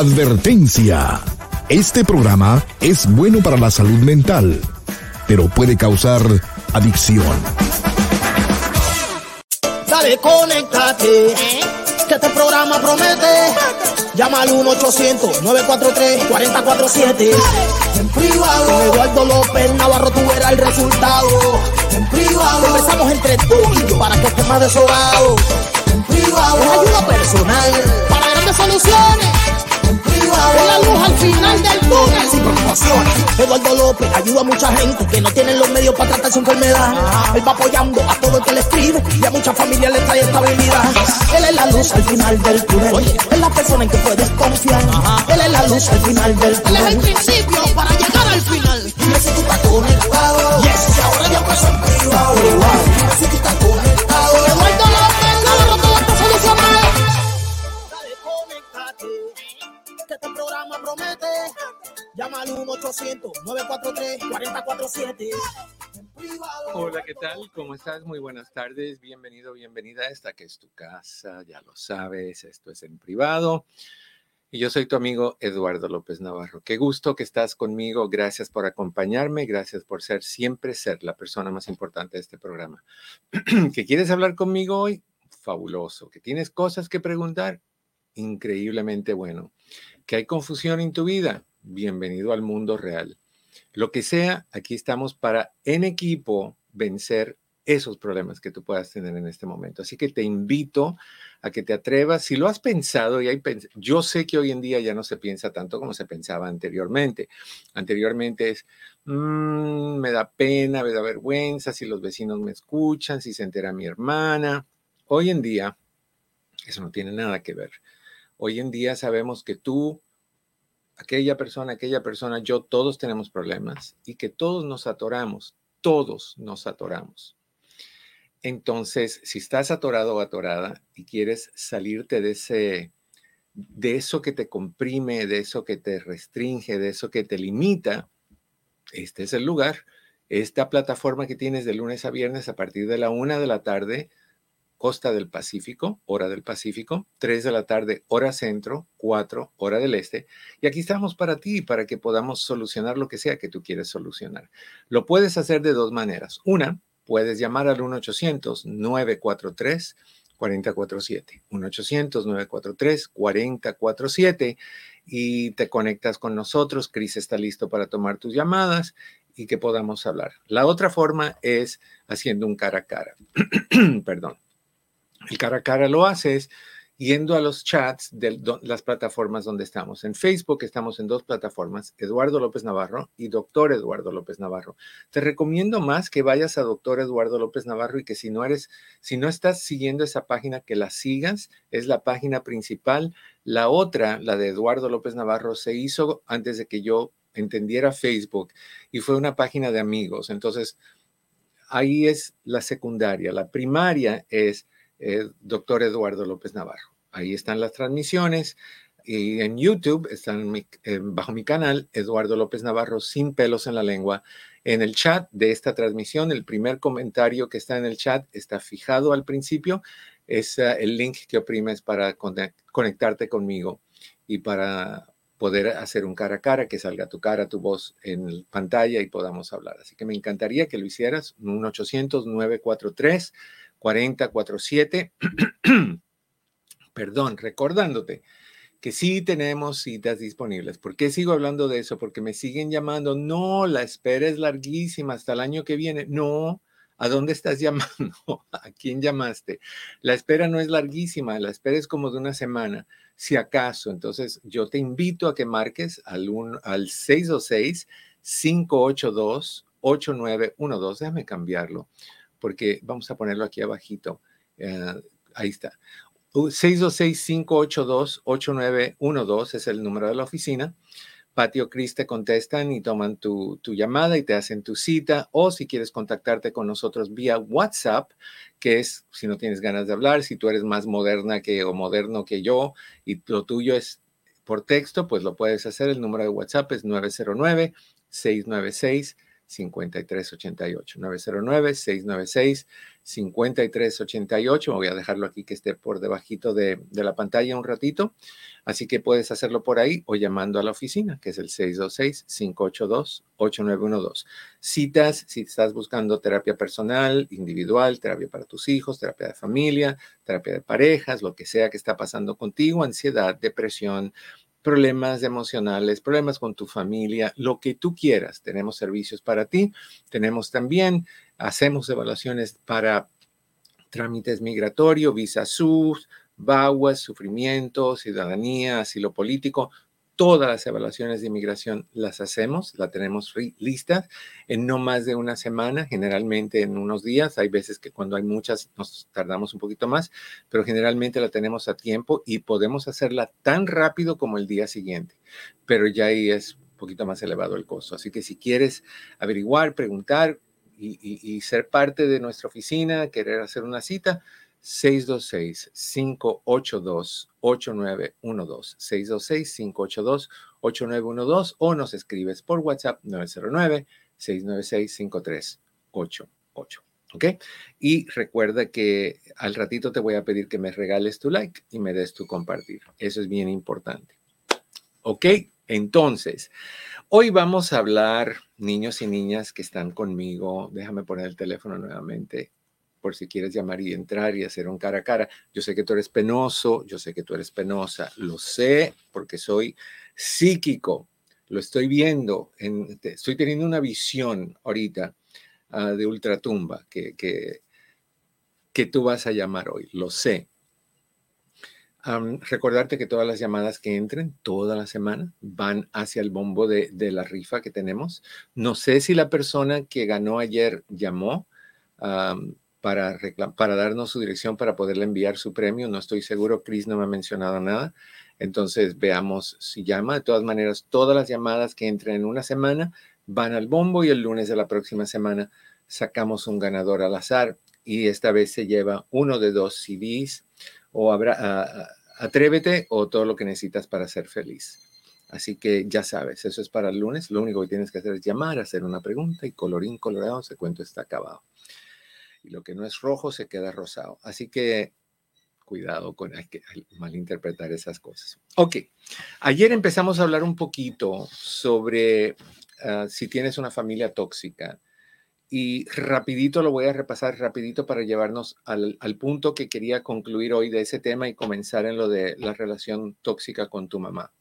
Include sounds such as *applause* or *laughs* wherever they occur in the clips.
Advertencia. Este programa es bueno para la salud mental, pero puede causar adicción. Dale, conéctate. Que este programa promete. Llama al 1-800-943-4047. En privado. Con Eduardo López Navarro tú verás el resultado. En privado. Conversamos entre tú y yo para que estés más desolado. En privado. Es ayuda personal para grandes soluciones. Es la luz al final del túnel sin preocupaciones. Eduardo López ayuda a mucha gente que no tienen los medios para tratar su enfermedad. Él va apoyando a todo el que le escribe y a muchas familias le trae estabilidad. Él es la luz al final del túnel. Oye, es la persona en que puedes confiar. Él es la luz al final del túnel. Él es el principio para llegar al final. Tú estás conectado. Yes. Si ahora ya empezó en privado. 983-4047. Hola, ¿qué tal? ¿Cómo estás? Muy buenas tardes. Bienvenido, bienvenida a esta que es tu casa. Ya lo sabes, esto es en privado. Y yo soy tu amigo Eduardo López Navarro. Qué gusto que estás conmigo. Gracias por acompañarme. Gracias por ser siempre ser la persona más importante de este programa. *clears throat* ¿Que quieres hablar conmigo hoy? Fabuloso. ¿Que tienes cosas que preguntar? Increíblemente bueno. ¿Que hay confusión en tu vida? Bienvenido al mundo real. Lo que sea, aquí estamos para en equipo vencer esos problemas que tú puedas tener en este momento. Así que te invito a que te atrevas. Si lo has pensado y yo sé que hoy en día ya no se piensa tanto como se pensaba anteriormente. Anteriormente es, "Mm, me da pena, me da vergüenza si los vecinos me escuchan, si se entera mi hermana. Hoy en día, eso no tiene nada que ver. Hoy en día sabemos que tú, aquella persona, aquella persona, yo, todos tenemos problemas y que todos nos atoramos, todos nos atoramos. Entonces, si estás atorado o atorada y quieres salirte de ese, de eso que te comprime, de eso que te restringe, de eso que te limita, este es el lugar. Esta plataforma que tienes de lunes a viernes a partir de la una de la tarde, costa del Pacífico, hora del Pacífico, 3 de la tarde, hora centro, 4, hora del este. Y aquí estamos para ti, para que podamos solucionar lo que sea que tú quieres solucionar. Lo puedes hacer de dos maneras. Una, puedes llamar al 1-800-943-4047. 1-800-943-4047 y te conectas con nosotros. Chris está listo para tomar tus llamadas y que podamos hablar. La otra forma es haciendo un cara a cara. *clears throat* Perdón. El cara a cara lo haces yendo a los chats de las plataformas donde estamos. En Facebook estamos en dos plataformas, Eduardo López Navarro y Doctor Eduardo López Navarro. Te recomiendo más que vayas a Doctor Eduardo López Navarro y que si no eres, si no estás siguiendo esa página, que la sigas, es la página principal. La otra, la de Eduardo López Navarro, se hizo antes de que yo entendiera Facebook y fue una página de amigos. Entonces, ahí es la secundaria. La primaria es eh, doctor Eduardo López Navarro. Ahí están las transmisiones y en YouTube están eh, bajo mi canal Eduardo López Navarro sin pelos en la lengua. En el chat de esta transmisión, el primer comentario que está en el chat está fijado al principio. Es eh, el link que oprimes para conec- conectarte conmigo y para poder hacer un cara a cara, que salga tu cara, tu voz en pantalla y podamos hablar. Así que me encantaría que lo hicieras. Un 800-943. 4047. *clears throat* Perdón, recordándote que sí tenemos citas disponibles. ¿Por qué sigo hablando de eso? Porque me siguen llamando. No, la espera es larguísima hasta el año que viene. No, ¿a dónde estás *laughs* llamando? ¿A quién llamaste? La espera no es larguísima, la espera es como de una semana, si acaso. Entonces, yo te invito a que marques al, un, al 626-582-8912. Déjame cambiarlo porque vamos a ponerlo aquí abajito. Eh, ahí está. 626-582-8912 es el número de la oficina. Patio Cris te contestan y toman tu, tu, llamada y te hacen tu cita. O si quieres contactarte con nosotros vía WhatsApp, que es si no tienes ganas de hablar, si tú eres más moderna que o moderno que yo y lo tuyo es por texto, pues lo puedes hacer. El número de WhatsApp es 909 696 5388 909 696 5388. Voy a dejarlo aquí que esté por debajito de, de, la pantalla un ratito. Así que puedes hacerlo por ahí o llamando a la oficina, que es el 626-582-8912. Citas, si estás buscando terapia personal, individual, terapia para tus hijos, terapia de familia, terapia de parejas, lo que sea que está pasando contigo, ansiedad, depresión, problemas emocionales, problemas con tu familia, lo que tú quieras. Tenemos servicios para ti. Tenemos también, hacemos evaluaciones para trámites migratorios, visa SUS, VAWAS, sufrimiento, ciudadanía, asilo político, todas las evaluaciones de inmigración las hacemos, la tenemos lista en no más de una semana, generalmente en unos días. Hay veces que cuando hay muchas nos tardamos un poquito más, pero generalmente la tenemos a tiempo y podemos hacerla tan rápido como el día siguiente. Pero ya ahí es un poquito más elevado el costo. Así que si quieres averiguar, preguntar y, y ser parte de nuestra oficina, querer hacer una cita, 626-582-8912. 626-582-8912 o nos escribes por WhatsApp 909-696-5388. ¿Ok? Y recuerda que al ratito te voy a pedir que me regales tu like y me des tu compartir. Eso es bien importante. ¿Ok? Entonces, hoy vamos a hablar, niños y niñas que están conmigo. Déjame poner el teléfono nuevamente por si quieres llamar y entrar y hacer un cara a cara. Yo sé que tú eres penoso, yo sé que tú eres penosa, lo sé porque soy psíquico, lo estoy viendo, estoy teniendo una visión ahorita uh, de ultratumba que, que, que, tú vas a llamar hoy, lo sé. recordarte que todas las llamadas que entren toda la semana van hacia el bombo de, de la rifa que tenemos. No sé si la persona que ganó ayer llamó para, darnos su dirección para poderle enviar su premio. No estoy seguro, Chris no me ha mencionado nada. Entonces veamos si llama. De todas maneras, todas las llamadas que entren en una semana van al bombo y el lunes de la próxima semana sacamos un ganador al azar y esta vez se lleva uno de dos CDs o habrá, atrévete o todo lo que necesitas para ser feliz. Así que ya sabes, eso es para el lunes. Lo único que tienes que hacer es llamar, hacer una pregunta y colorín colorado, ese cuento está acabado y lo que no es rojo se queda rosado. Así que cuidado con que malinterpretar esas cosas. Ok, ayer empezamos a hablar un poquito sobre ah, si tienes una familia tóxica y rapidito lo voy a repasar rapidito para llevarnos al punto que quería concluir hoy de ese tema y comenzar en lo de la relación tóxica con tu mamá.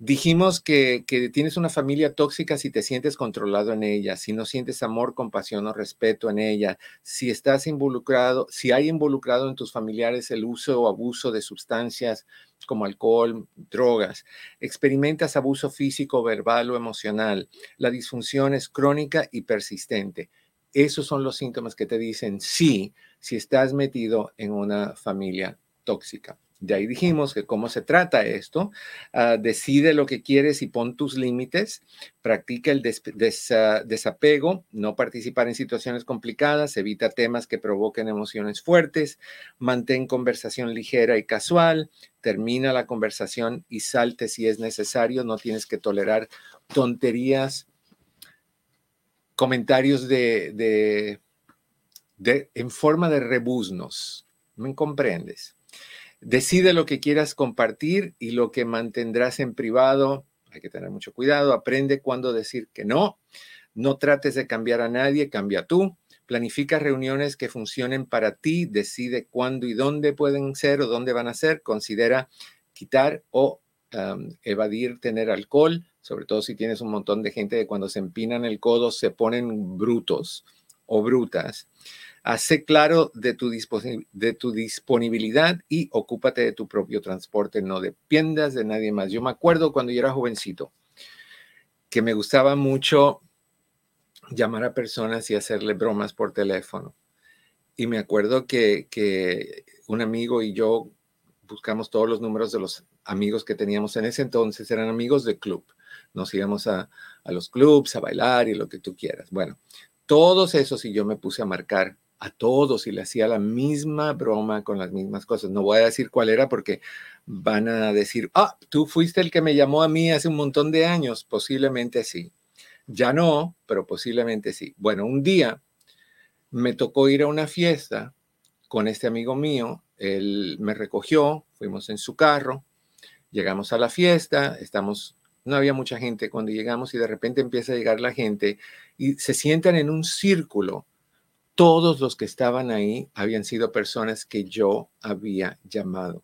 Dijimos que, tienes una familia tóxica si te sientes controlado en ella, si no sientes amor, compasión o respeto en ella, si estás involucrado, si hay involucrado en tus familiares el uso o abuso de sustancias como alcohol, drogas, experimentas abuso físico, verbal o emocional, la disfunción es crónica y persistente. Esos son los síntomas que te dicen sí si estás metido en una familia tóxica. De ahí dijimos que cómo se trata esto, ah, decide lo que quieres y pon tus límites, practica el ah, desapego, no participar en situaciones complicadas, evita temas que provoquen emociones fuertes, mantén conversación ligera y casual, termina la conversación y salte si es necesario, no tienes que tolerar tonterías, comentarios de en forma de rebuznos, ¿me comprendes? Decide lo que quieras compartir y lo que mantendrás en privado. Hay que tener mucho cuidado. Aprende cuándo decir que no. No trates de cambiar a nadie, cambia tú. Planifica reuniones que funcionen para ti. Decide cuándo y dónde pueden ser o dónde van a ser. Considera quitar o evadir tener alcohol, sobre todo si tienes un montón de gente que cuando se empinan el codo se ponen brutos o brutas. Hace claro de tu, de tu disponibilidad y ocúpate de tu propio transporte. No dependas de nadie más. Yo me acuerdo cuando yo era jovencito que me gustaba mucho llamar a personas y hacerle bromas por teléfono. Y me acuerdo que, que un amigo y yo buscamos todos los números de los amigos que teníamos en ese entonces, eran amigos de club. Nos íbamos a, a los clubs a bailar y lo que tú quieras. Bueno, todos esos y yo me puse a marcar a todos y le hacía la misma broma con las mismas cosas. No voy a decir cuál era porque van a decir, ah, tú fuiste el que me llamó a mí hace un montón de años. Posiblemente sí. Ya no, pero posiblemente sí. Bueno, un día me tocó ir a una fiesta con este amigo mío. Él me recogió, fuimos en su carro, llegamos a la fiesta, estamos, no había mucha gente cuando llegamos y de repente empieza a llegar la gente y se sientan en un círculo. Todos los que estaban ahí habían sido personas que yo había llamado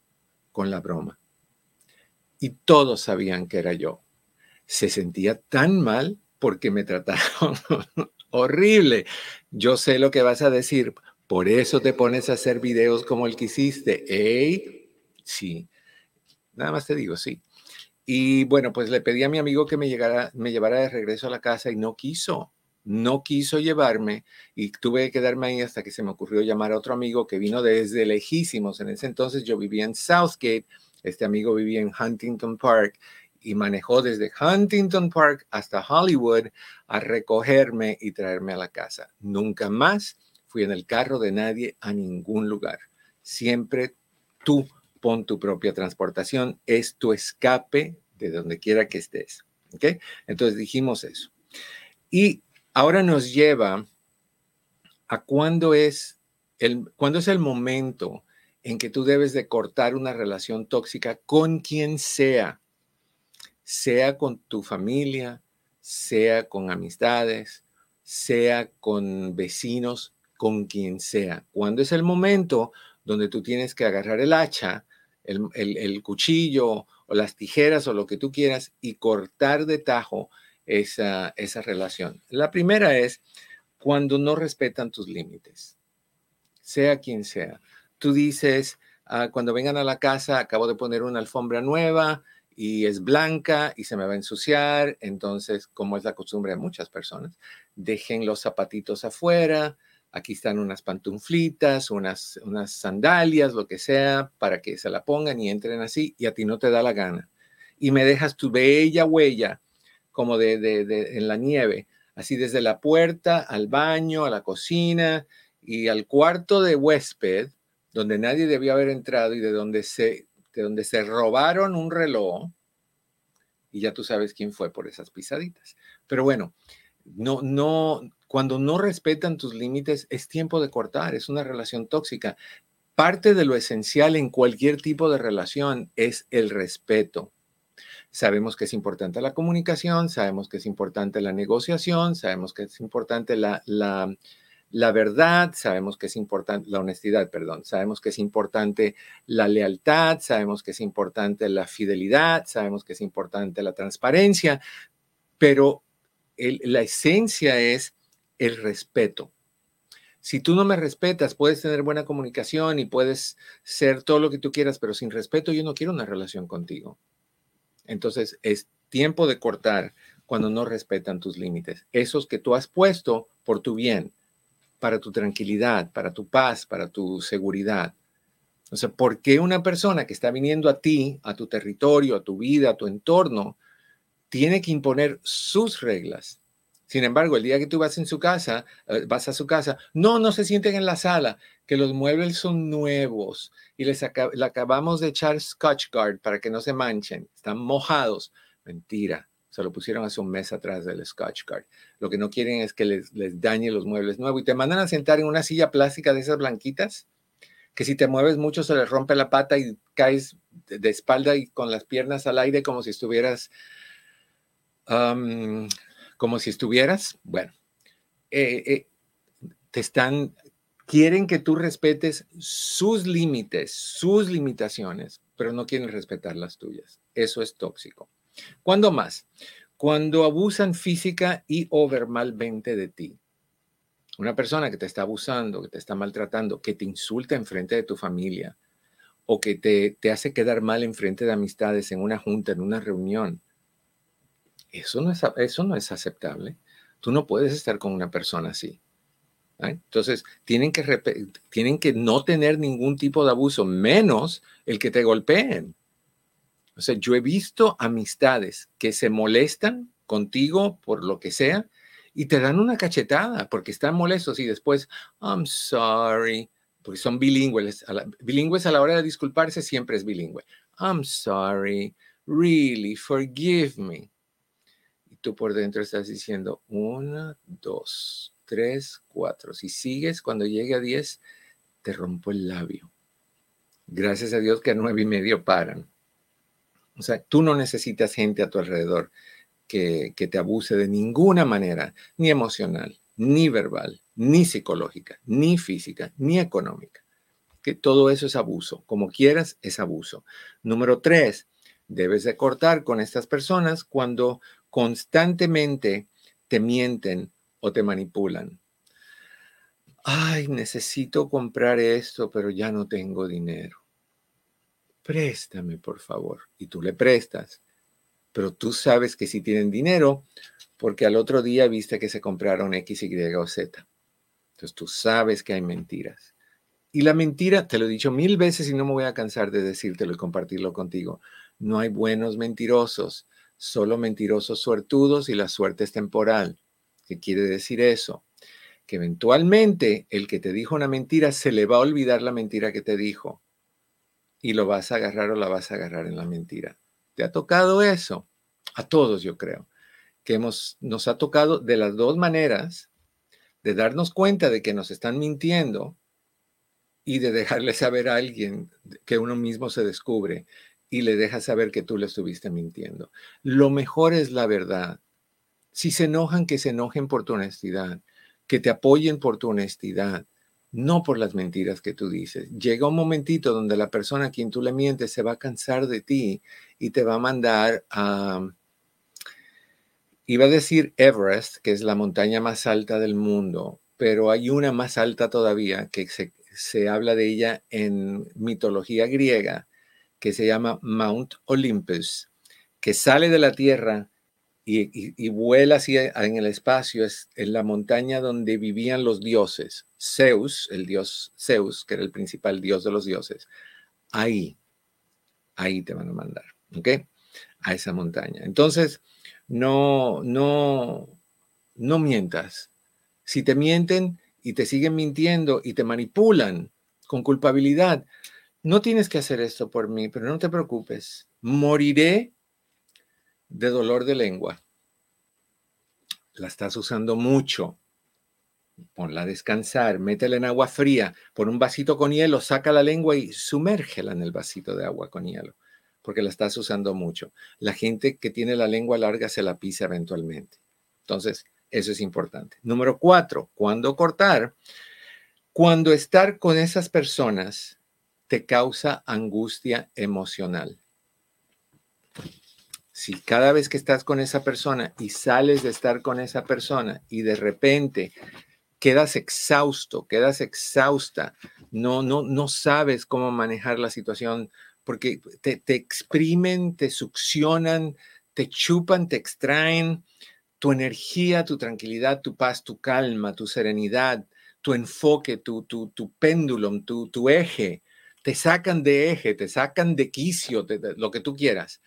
con la broma. Y todos sabían que era yo. Se sentía tan mal porque me trataron *laughs* horrible. Yo sé lo que vas a decir. Por eso te pones a hacer videos como el que hiciste. ¿Eh? Sí. Nada más te digo, sí. Y bueno, pues le pedí a mi amigo que me, llevara de regreso a la casa y no quiso. No quiso llevarme y tuve que quedarme ahí hasta que se me ocurrió llamar a otro amigo que vino desde lejísimos. En ese entonces yo vivía en Southgate, este amigo vivía en Huntington Park y manejó desde Huntington Park hasta Hollywood a recogerme y traerme a la casa. Nunca más fui en el carro de nadie a ningún lugar. Siempre tú pon tu propia transportación, es tu escape de donde quiera que estés. ¿Ok? Entonces dijimos eso. Y ahora nos lleva a cuándo es el, cuándo es el momento en que tú debes de cortar una relación tóxica con quien sea, sea con tu familia, sea con amistades, sea con vecinos, con quien sea. Cuando es el momento donde tú tienes que agarrar el hacha el, cuchillo o las tijeras o lo que tú quieras y cortar de tajo esa, esa relación. La primera es cuando no respetan tus límites, sea quien sea. Tú dices, ah, cuando vengan a la casa, acabo de poner una alfombra nueva y es blanca y se me va a ensuciar, entonces, como es la costumbre de muchas personas, dejen los zapatitos afuera, aquí están unas pantuflitas, unas, unas sandalias, lo que sea, para que se la pongan y entren así y a ti no te da la gana. Y me dejas tu bella huella como de, en la nieve, así desde la puerta al baño, a la cocina y al cuarto de huésped, donde nadie debió haber entrado y de donde se, de donde se robaron un reloj. Y ya tú sabes quién fue por esas pisaditas. Pero bueno, no, no, cuando no respetan tus límites, es tiempo de cortar, es una relación tóxica. Parte de lo esencial en cualquier tipo de relación es el respeto. Sabemos que es importante la comunicación, sabemos que es importante la negociación, sabemos que es importante la, la, verdad, sabemos que es importante la honestidad, perdón, sabemos que es importante la lealtad, sabemos que es importante la fidelidad, sabemos que es importante la transparencia, pero la esencia es el respeto. Si tú no me respetas, puedes tener buena comunicación y puedes ser todo lo que tú quieras, pero sin respeto yo no quiero una relación contigo. Entonces es tiempo de cortar cuando no respetan tus límites, esos que tú has puesto por tu bien, para tu tranquilidad, para tu paz, para tu seguridad. O sea, ¿por qué una persona que está viniendo a ti, a tu territorio, a tu vida, a tu entorno, tiene que imponer sus reglas? Sin embargo, el día que tú vas en su casa, eh, vas a su casa, no, no se sienten en la sala, que los muebles son nuevos y les le acabamos de echar Scotch Guard para que no se manchen, están mojados. Mentira, se lo pusieron hace un mes atrás del Scotch Guard. Lo que no quieren es que les, les dañe los muebles nuevos y te mandan a sentar en una silla plástica de esas blanquitas que si te mueves mucho se les rompe la pata y caes de espalda y con las piernas al aire como si estuvieras como si estuvieras, bueno, eh, eh, te están, quieren que tú respetes sus límites, sus limitaciones, pero no quieren respetar las tuyas. Eso es tóxico. ¿Cuándo más? Cuando abusan física y o verbalmente de ti. Una persona que te está abusando, que te está maltratando, que te insulta en frente de tu familia o que te, te hace quedar mal en frente de amistades en una junta, en una reunión, eso no es, eso no es aceptable. Tú no puedes estar con una persona así. Entonces, tienen que, tienen que no tener ningún tipo de abuso, menos el que te golpeen. O sea, yo he visto amistades que se molestan contigo por lo que sea y te dan una cachetada porque están molestos y después, I'm sorry, porque son bilingües. bilingües a la hora de disculparse siempre es bilingüe. I'm sorry, really, forgive me tú por dentro estás diciendo una, dos, tres, cuatro. Si sigues, cuando llegue a diez, te rompo el labio. Gracias a Dios que a nueve y medio paran. O sea, tú no necesitas gente a tu alrededor que, que te abuse de ninguna manera, ni emocional, ni verbal, ni psicológica, ni física, ni económica. Que todo eso es abuso. Como quieras, es abuso. Número tres, debes de cortar con estas personas cuando constantemente te mienten o te manipulan. Ay, necesito comprar esto, pero ya no tengo dinero. Préstame, por favor. Y tú le prestas. Pero tú sabes que si tienen dinero, porque al otro día viste que se compraron X, Y o Z. Entonces tú sabes que hay mentiras. Y la mentira, te lo he dicho mil veces y no me voy a cansar de decírtelo y compartirlo contigo. No hay buenos mentirosos, solo mentirosos suertudos y la suerte es temporal. ¿Qué quiere decir eso? Que eventualmente el que te dijo una mentira se le va a olvidar la mentira que te dijo y lo vas a agarrar o la vas a agarrar en la mentira. ¿Te ha tocado eso? A todos, yo creo, que hemos, nos ha tocado de las dos maneras de darnos cuenta de que nos están mintiendo y de dejarle saber a alguien que uno mismo se descubre y le deja saber que tú le estuviste mintiendo. Lo mejor es la verdad. Si se enojan, que se enojen por tu honestidad, que te apoyen por tu honestidad, no por las mentiras que tú dices. Llega un momentito donde la persona a quien tú le mientes se va a cansar de ti y te va a mandar a, iba a decir Everest, que es la montaña más alta del mundo, pero hay una más alta todavía que se, se habla de ella en mitología griega, que se llama Mount Olympus, que sale de la tierra y, vuela así en el espacio, es en la montaña donde vivían los dioses. Zeus, el dios Zeus, que era el principal dios de los dioses, ahí, ahí te van a mandar, ¿ok? A esa montaña. Entonces, no, no, no mientas. Si te mienten y te siguen mintiendo y te manipulan con culpabilidad, no tienes que hacer esto por mí, pero no te preocupes. Moriré de dolor de lengua. La estás usando mucho. Ponla a descansar, métela en agua fría, pon un vasito con hielo, saca la lengua y sumérgela en el vasito de agua con hielo, porque la estás usando mucho. La gente que tiene la lengua larga se la pisa eventualmente. Entonces, eso es importante. Número cuatro, ¿cuándo cortar? Cuando estar con esas personas te causa angustia emocional. Si cada vez que estás con esa persona y sales de estar con esa persona y de repente quedas exhausto, quedas exhausta, no, no, no sabes cómo manejar la situación porque te, te exprimen, te succionan, te chupan, te extraen tu energía, tu tranquilidad, tu paz, tu calma, tu serenidad, tu enfoque, tu, tu, tu péndulo, tu, tu eje, te sacan de eje, te sacan de quicio, lo que tú quieras.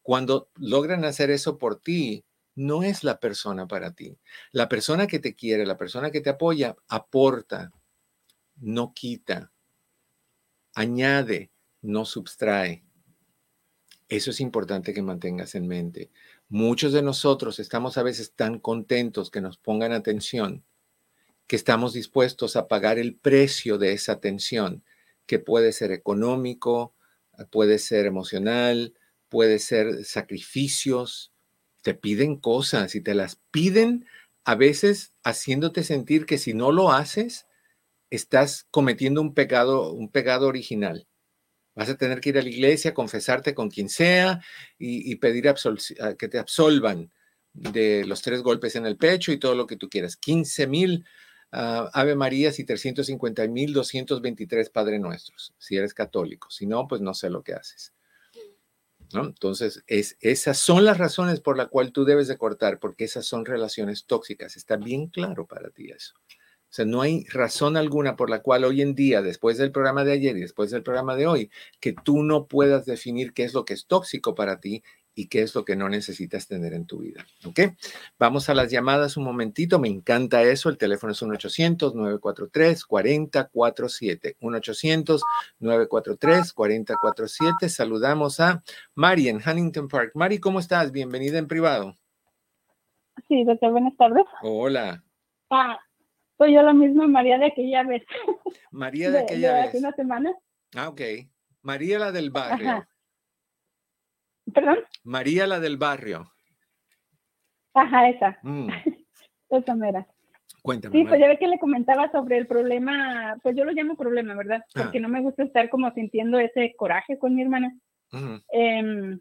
Cuando logran hacer eso por ti, no es la persona para ti. La persona que te quiere, la persona que te apoya, aporta, no quita, añade, no subtrae. Eso es importante que mantengas en mente. Muchos de nosotros estamos a veces tan contentos que nos pongan atención que estamos dispuestos a pagar el precio de esa atención, que puede ser económico, puede ser emocional, puede ser sacrificios, te piden cosas y te las piden a veces haciéndote sentir que si no lo haces, estás cometiendo un pecado, un pecado original. Vas a tener que ir a la iglesia, confesarte con quien sea y, pedir que te absolvan de los tres golpes en el pecho y todo lo que tú quieras. 15 mil ah, Ave Marías y 350 mil 223 Padre Nuestros, si eres católico. Si no, pues no sé lo que haces. Entonces, es, esas son las razones por las cuales tú debes de cortar, porque esas son relaciones tóxicas. Está bien claro para ti eso. O sea, no hay razón alguna por la cual hoy en día, después del programa de ayer y después del programa de hoy, que tú no puedas definir qué es lo que es tóxico para ti y qué es lo que no necesitas tener en tu vida. ¿Ok? Vamos a las llamadas un momentito. Me encanta eso. El teléfono es 1-800-943-4047. 1-800-943-4047. Saludamos a Mari en Huntington Park. Mari, ¿cómo estás? Bienvenida en privado. Sí, doctor, buenas tardes. Hola. Ah, soy yo la misma María de aquella vez. María de aquella de vez. Hace una semana. Ah, ok. María la del barrio. Ajá. ¿Perdón? María la del barrio. Ajá, esa. Mm, *laughs* Esa mera. Cuéntame. Sí, pues ya ve que le comentaba sobre el problema, pues yo lo llamo problema, ¿verdad? Ah. Porque no me gusta estar como sintiendo ese coraje con mi hermana. Em,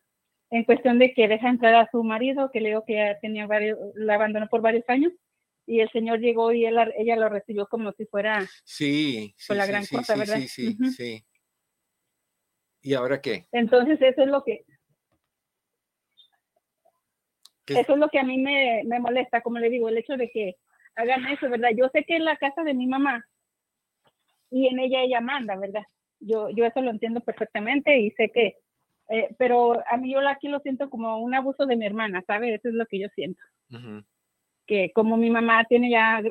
en cuestión de que deja entrar a su marido, que le digo que ya tenía varios, la abandonó por varios años, y el señor llegó y él, ella lo recibió como si fuera, Sí, sí, Con la gran sí, cosa, sí, ¿verdad? sí, sí, sí. ¿Y ahora qué? entonces eso es lo que, ¿Qué- eso es lo que a mí me, me molesta, como le digo, el hecho de que hagan eso, ¿verdad? Yo sé que en la casa de mi mamá y en ella ella manda, ¿verdad? Yo, yo eso lo entiendo perfectamente y sé que, eh, pero a mí yo aquí lo siento como un abuso de mi hermana, ¿sabe? Eso es lo que yo siento. Que como mi mamá tiene ya,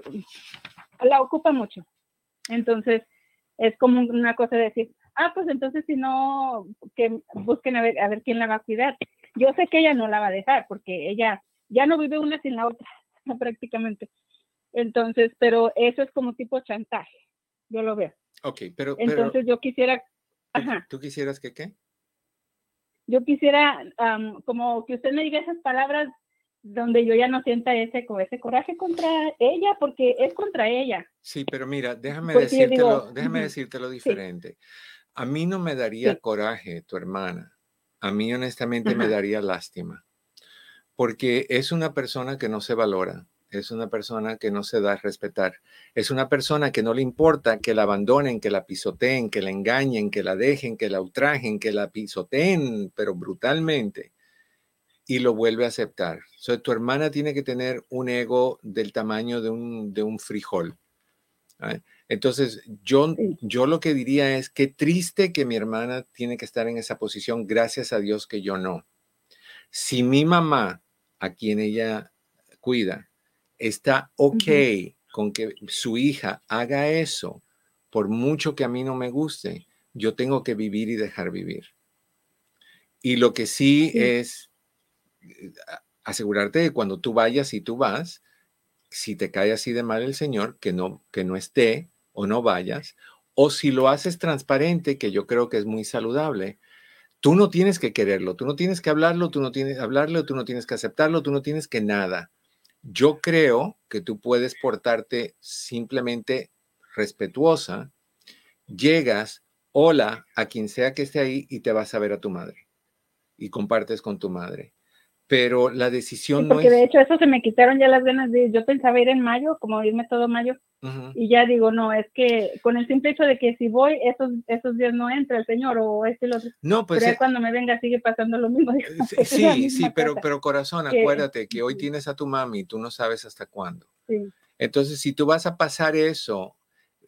la ocupa mucho. Entonces, es como una cosa de decir, ah, pues entonces si no, que busquen a ver, a ver quién la va a cuidar. Yo sé que ella no la va a dejar porque ella ya no vive una sin la otra, *laughs* prácticamente. Entonces, pero eso es como tipo chantaje, yo lo veo. Ok, pero, pero Entonces, yo quisiera, ¿tú- ajá, ¿tú quisieras que qué? yo quisiera am, como que usted me diga esas palabras donde yo ya no sienta ese, ese coraje contra ella, porque es contra ella. Sí, pero mira, déjame Porque decírtelo, digo, déjame decírtelo diferente. A mí no me daría Sí. coraje tu hermana. A mí honestamente me daría lástima. Porque es una persona que no se valora, es una persona que no se da a respetar, es una persona que no le importa que la abandonen, que la pisoteen, que la engañen, que la dejen, que la ultrajen, que la pisoteen, pero brutalmente, y lo vuelve a aceptar. Tu hermana tiene que tener un ego del tamaño de un, de un frijol. ¿ah? Entonces, yo, yo lo que diría es que triste que mi hermana tiene que estar en esa posición, gracias a Dios que yo no. Si mi mamá, a quien ella cuida, está ok con que su hija haga eso, por mucho que a mí no me guste, yo tengo que vivir y dejar vivir. Y lo que sí, Sí. es eh, asegurarte de cuando tú vayas y tú vas, si te cae así de mal el Señor, que no, que no esté o no vayas, o si lo haces transparente, que yo creo que es muy saludable, tú no tienes que quererlo, tú no tienes que hablarlo, tú no tienes que hablarlo, tú no tienes que aceptarlo, tú no tienes que nada. Yo creo que tú puedes portarte simplemente respetuosa, llegas, hola a quien sea que esté ahí y te vas a ver a tu madre y compartes con tu madre. Pero la Sí, decisión no porque es... de hecho eso se me quitaron ya las ganas de, yo pensaba ir en mayo, como irme todo mayo, Ujú. y ya digo, no, es que con el simple hecho de que si voy, esos, esos días no entra el señor o este y lo otro. No, pues pero ya eh, cuando me venga sigue pasando lo mismo. *laughs* digo, Eh, es Sí, sí, sí, pero, cosa. pero corazón, que- acuérdate que hoy tienes a tu mami y tú no sabes hasta cuándo. Sí, Entonces, si tú vas a pasar eso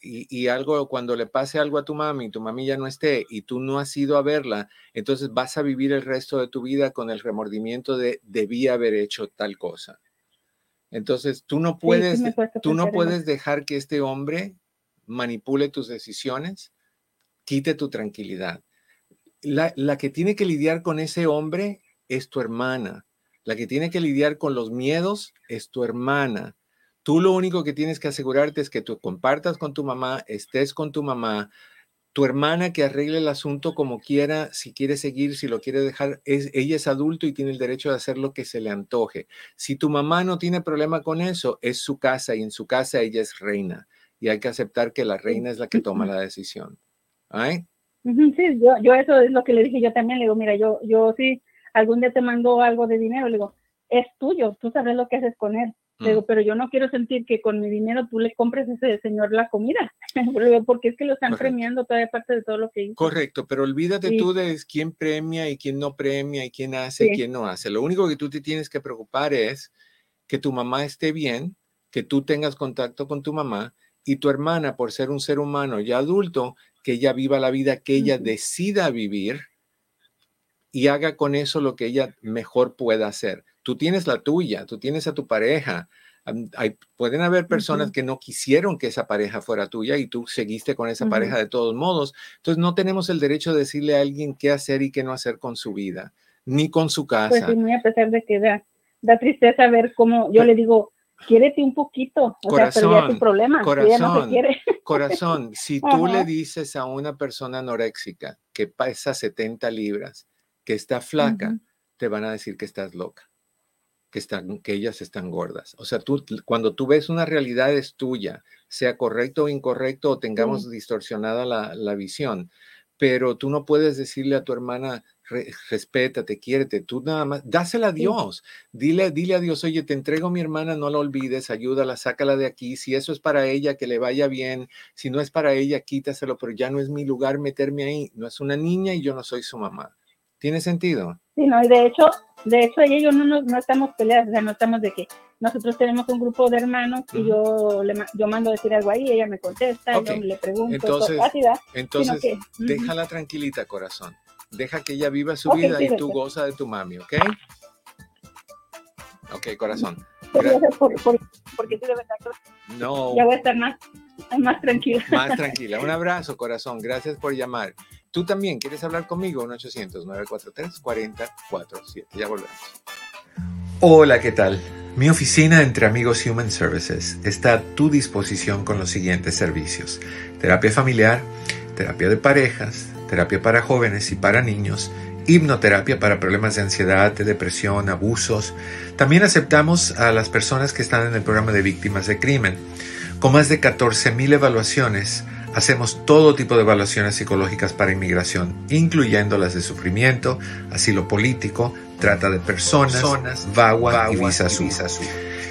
y, y algo, cuando le pase algo a tu mami, tu mami ya no esté y tú no has ido a verla, entonces vas a vivir el resto de tu vida con el remordimiento de debí haber hecho tal cosa. Entonces, tú no puedes, sí tú no puedes dejar que este hombre manipule tus decisiones, quite tu tranquilidad. La, la que tiene que lidiar con ese hombre es tu hermana. La que tiene que lidiar con los miedos es tu hermana. Tú lo único que tienes que asegurarte es que tú compartas con tu mamá, estés con tu mamá, tu hermana que arregle el asunto como quiera, si quiere seguir, si lo quiere dejar, es, ella es adulto y tiene el derecho de hacer lo que se le antoje. Si tu mamá no tiene problema con eso, es su casa y en su casa ella es reina y hay que aceptar que la reina es la que toma la decisión. ¿Ay? Sí, yo, yo eso es lo que le dije yo también, le digo, mira, yo, yo sí, algún día te mando algo de dinero, le digo, es tuyo, tú sabes lo que haces con él. Le digo, pero yo no quiero sentir que con mi dinero tú le compres a ese señor la comida, *laughs* porque es que lo están Correcto. premiando todavía parte de todo lo que hizo. Correcto, pero olvídate Sí. tú de quién premia y quién no premia y quién hace y quién no hace. Lo único que tú te tienes que preocupar es que tu mamá esté bien, que tú tengas contacto con tu mamá y tu hermana, por ser un ser humano ya adulto, que ella viva la vida que ella decida vivir y haga con eso lo que ella mejor pueda hacer. Tú tienes la tuya, tú tienes a tu pareja. Hay- pueden haber personas que no quisieron que esa pareja fuera tuya y tú seguiste con esa pareja de todos modos. Entonces no tenemos el derecho de decirle a alguien qué hacer y qué no hacer con su vida, ni con su Pues casa. sí, muy a pesar de que da tristeza ver cómo yo le digo, quiérete un poquito, o sea, pero ya tu problema, corazón, no se quiere. Corazón, si *laughs* tú le dices a una persona anoréxica que pesa 70 libras, que está flaca, te van a decir que estás loca, que, están, que ellas están gordas. O sea, tú, cuando tú ves una realidad es tuya, sea correcto o incorrecto, o tengamos distorsionada la, la visión, pero tú no puedes decirle a tu hermana, respétate, quiérete, tú nada más, dásela a Dios, dile, dile a Dios, oye, te entrego a mi hermana, no la olvides, ayúdala, sácala de aquí, si eso es para ella, que le vaya bien, si no es para ella, quítaselo, pero ya no es mi lugar meterme ahí, no es una niña y yo no soy su mamá. ¿Tiene sentido? Sí, no, y de hecho, de hecho ella y yo no, no, estamos peleadas, o sea, no estamos de que nosotros tenemos un grupo de hermanos y yo le yo mando decir algo ahí, ella me contesta, yo le pregunto, entonces, entonces déjala tranquilita, corazón. Deja que ella viva su vida y tú goza de tu mami, ¿ok? Ok, corazón. porque tú de verdad no. ya voy a estar más, más tranquila. Más *laughs* tranquila. Un abrazo, corazón. Gracias por llamar. Tú también quieres hablar conmigo, 1-800-943-4047. Ya volvemos. Hola, ¿qué tal? Mi oficina entre amigos Human Services está a tu disposición con los siguientes servicios. Terapia familiar, terapia de parejas, terapia para jóvenes y para niños, hipnoterapia para problemas de ansiedad, de depresión, abusos. También aceptamos a las personas que están en el programa de víctimas de crimen. Con más de 14.000 evaluaciones, Hacemos todo tipo de evaluaciones psicológicas para inmigración, incluyendo las de sufrimiento, asilo político, trata de personas, VAWA, y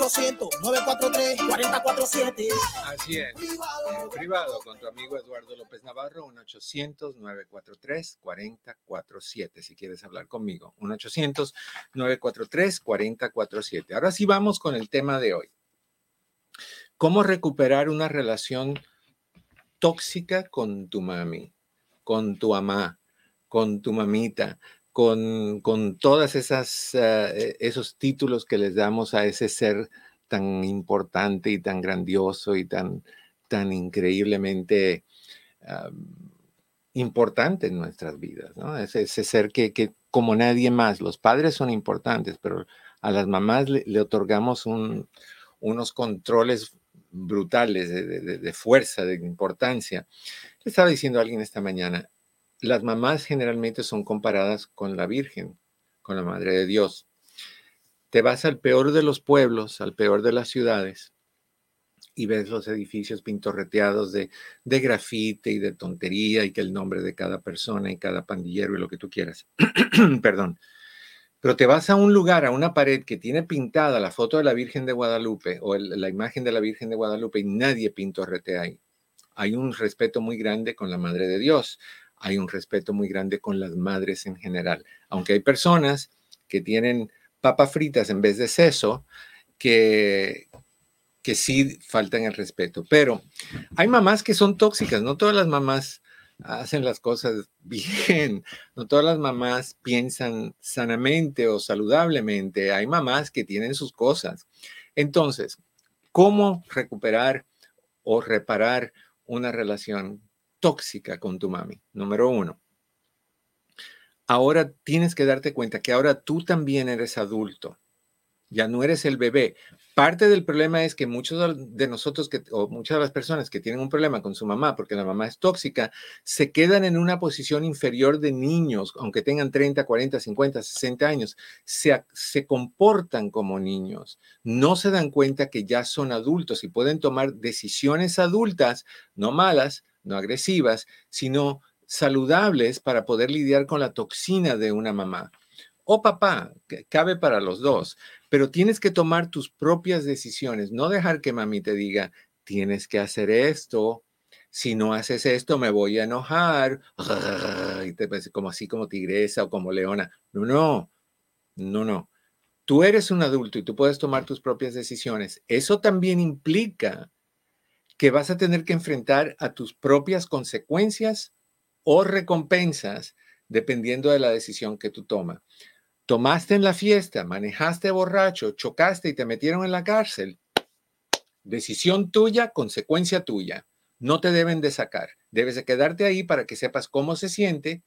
Llama al 1-800-943-4047. Así es. En privado con tu amigo Eduardo López Navarro, 1-800-943-4047. Si quieres hablar conmigo, 1-800-943-4047. Ahora sí vamos con el tema de hoy. ¿Cómo recuperar una relación tóxica con tu mami, con tu mamá, con tu mamita? Con, con todas esas eh, esos títulos que les damos a ese ser tan importante y tan grandioso y tan, tan increíblemente importante en nuestras vidas, ¿no? Ese, ese ser que, que, como nadie más, los padres son importantes, pero a las mamás le, otorgamos un, unos controles brutales de, de, de, fuerza, de importancia. Le estaba diciendo a alguien esta mañana, las mamás generalmente son comparadas con la Virgen, con la Madre de Dios. Te vas al peor de los pueblos, al peor de las ciudades, y ves los edificios pintorreteados de, grafite y de tontería y que el nombre de cada persona y cada pandillero y lo que tú quieras. *clears throat* Perdón. Pero te vas a un lugar, a una pared que tiene pintada la foto de la Virgen de Guadalupe o la imagen de la Virgen de Guadalupe y nadie pintorretea ahí. Hay un respeto muy grande con la Madre de Dios hay un respeto muy grande con las madres en general. Aunque hay personas que tienen papas fritas en vez de seso, que, que sí faltan el respeto. Pero hay mamás que son tóxicas, no todas las mamás hacen las cosas *laughs* bien, no todas las mamás piensan sanamente o saludablemente, hay mamás que tienen sus cosas. Entonces, ¿cómo recuperar o reparar una relación tóxica con tu mami, número uno. Ahora tienes que darte cuenta que ahora tú también eres adulto, ya no eres el bebé. Parte del problema es que muchos de nosotros, que, o muchas de las personas que tienen un problema con su mamá, porque la mamá es tóxica, se quedan en una posición inferior de niños, aunque tengan 30, 40, 50, 60 años, se, se comportan como niños, no se dan cuenta que ya son adultos y pueden tomar decisiones adultas, no malas, no agresivas, sino saludables para poder lidiar con la toxina de una mamá. O papá, que cabe para los dos, pero tienes que tomar tus propias decisiones, no dejar que mami te diga, tienes que hacer esto, si no haces esto me voy a enojar, *laughs* y te como así como tigresa o como leona. No, no, no, no. tú eres un adulto y tú puedes tomar tus propias decisiones, eso también implica que vas a tener que enfrentar a tus propias consecuencias o recompensas dependiendo de la decisión que tú tomas. Tomaste en la fiesta, manejaste borracho, chocaste y te metieron en la cárcel. Decisión tuya, consecuencia tuya. No te deben de sacar. Debes de quedarte ahí para que sepas cómo se siente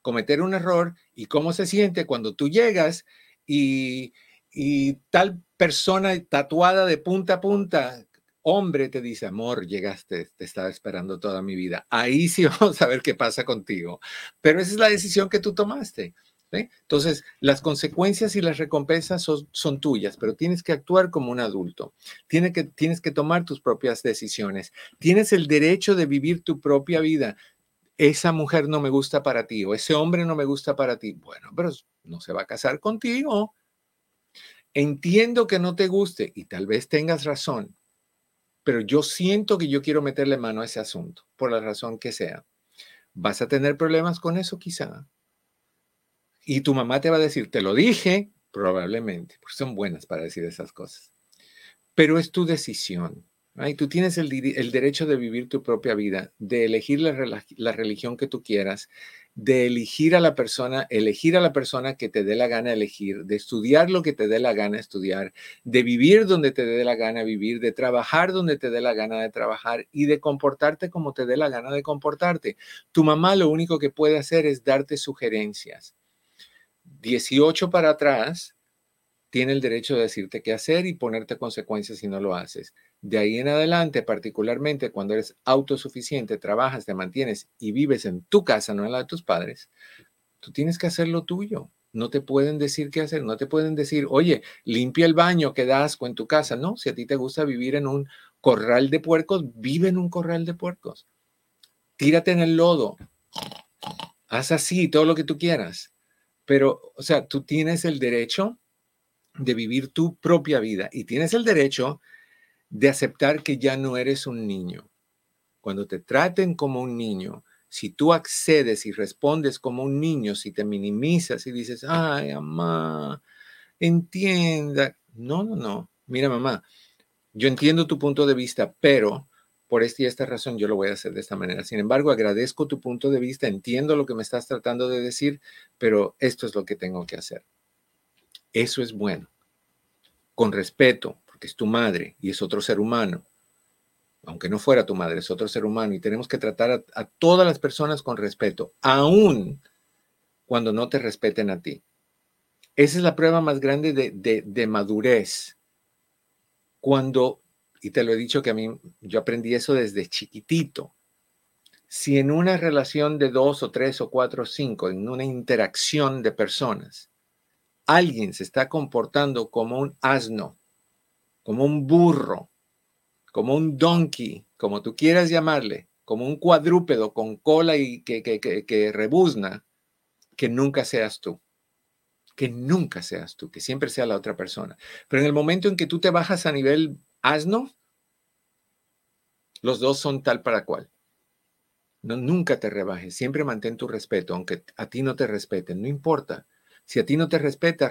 cometer un error y cómo se siente cuando tú llegas y, y tal persona tatuada de punta a punta hombre te dice, amor, llegaste, te estaba esperando toda mi vida. Ahí sí *laughs* vamos a ver qué pasa contigo. Pero esa es la decisión que tú tomaste. Entonces, las consecuencias y las recompensas son, tuyas, pero tienes que actuar como un adulto. Tienes que, tienes que tomar tus propias decisiones. Tienes el derecho de vivir tu propia vida. Esa mujer no me gusta para ti o ese hombre no me gusta para ti. Bueno, pero no se va a casar contigo. Entiendo que no te guste y tal vez tengas razón, pero yo siento que yo quiero meterle mano a ese asunto, por la razón que sea. ¿Vas a tener problemas con eso quizá? Y tu mamá te va a decir, te lo dije, probablemente, porque son buenas para decir esas cosas. Pero es tu decisión. Y tú tienes el, derecho de vivir tu propia vida, de elegir la religión que tú quieras, de elegir a la persona, elegir a la persona que te dé la gana elegir, de estudiar lo que te dé la gana estudiar, de vivir donde te dé la gana vivir, de trabajar donde te dé la gana de trabajar y de comportarte como te dé la gana de comportarte. Tu mamá lo único que puede hacer es darte sugerencias. 18 para atrás, tiene el derecho de decirte qué hacer y ponerte consecuencias si no lo haces. De ahí en adelante, particularmente cuando eres autosuficiente, trabajas, te mantienes y vives en tu casa, no en la de tus padres, tú tienes que hacer lo tuyo. No te pueden decir qué hacer, no te pueden decir, oye, limpia el baño, que da asco en tu casa. No, si a ti te gusta vivir en un corral de puercos, vive en un corral de puercos. Tírate en el lodo. Haz así todo lo que tú quieras. Pero, o sea, tú tienes el derecho de vivir tu propia vida y tienes el derecho de aceptar que ya no eres un niño. Cuando te traten como un niño, si tú accedes y respondes como un niño, si te minimizas y dices, ay, mamá, entienda. No, no, no. Mira, mamá, yo entiendo tu punto de vista, pero por esta y esta razón yo lo voy a hacer de esta manera. Sin embargo, agradezco tu punto de vista, entiendo lo que me estás tratando de decir, pero esto es lo que tengo que hacer. Eso es bueno. Con respeto, porque es tu madre y es otro ser humano. Aunque no fuera tu madre, es otro ser humano y tenemos que tratar a, todas las personas con respeto, aún cuando no te respeten a ti. Esa es la prueba más grande de, de madurez. Cuando, y te lo he dicho que a mí, yo aprendí eso desde chiquitito. Si en una relación de dos o tres o cuatro o cinco, en una interacción de personas, alguien se está comportando como un asno, como un burro, como un donkey, como tú quieras llamarle, como un cuadrúpedo con cola y que, que, que, rebuzna, que nunca seas tú. Que nunca seas tú, que siempre sea la otra persona. Pero en el momento en que tú te bajas a nivel asno, los dos son tal para cual. No, nunca te rebajes, siempre mantén tu respeto, aunque a ti no te respeten, no importa. Si a ti no te respeta,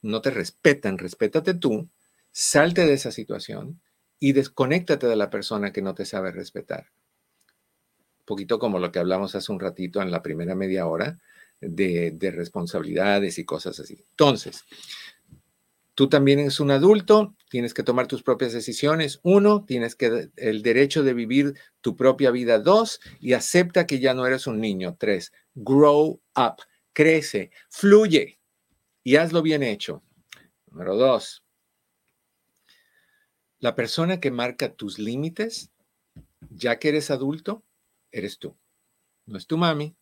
no te respetan, respétate tú, salte de esa situación y desconéctate de la persona que no te sabe respetar. Un poquito como lo que hablamos hace un ratito en la primera media hora de, de responsabilidades y cosas así. Entonces, Tú también eres un adulto, tienes que tomar tus propias decisiones. Uno, tienes que el derecho de vivir tu propia vida. Dos, y acepta que ya no eres un niño. Tres, grow up crece, fluye y hazlo bien hecho. Número dos, la persona que marca tus límites, ya que eres adulto, eres tú. No es tu mami,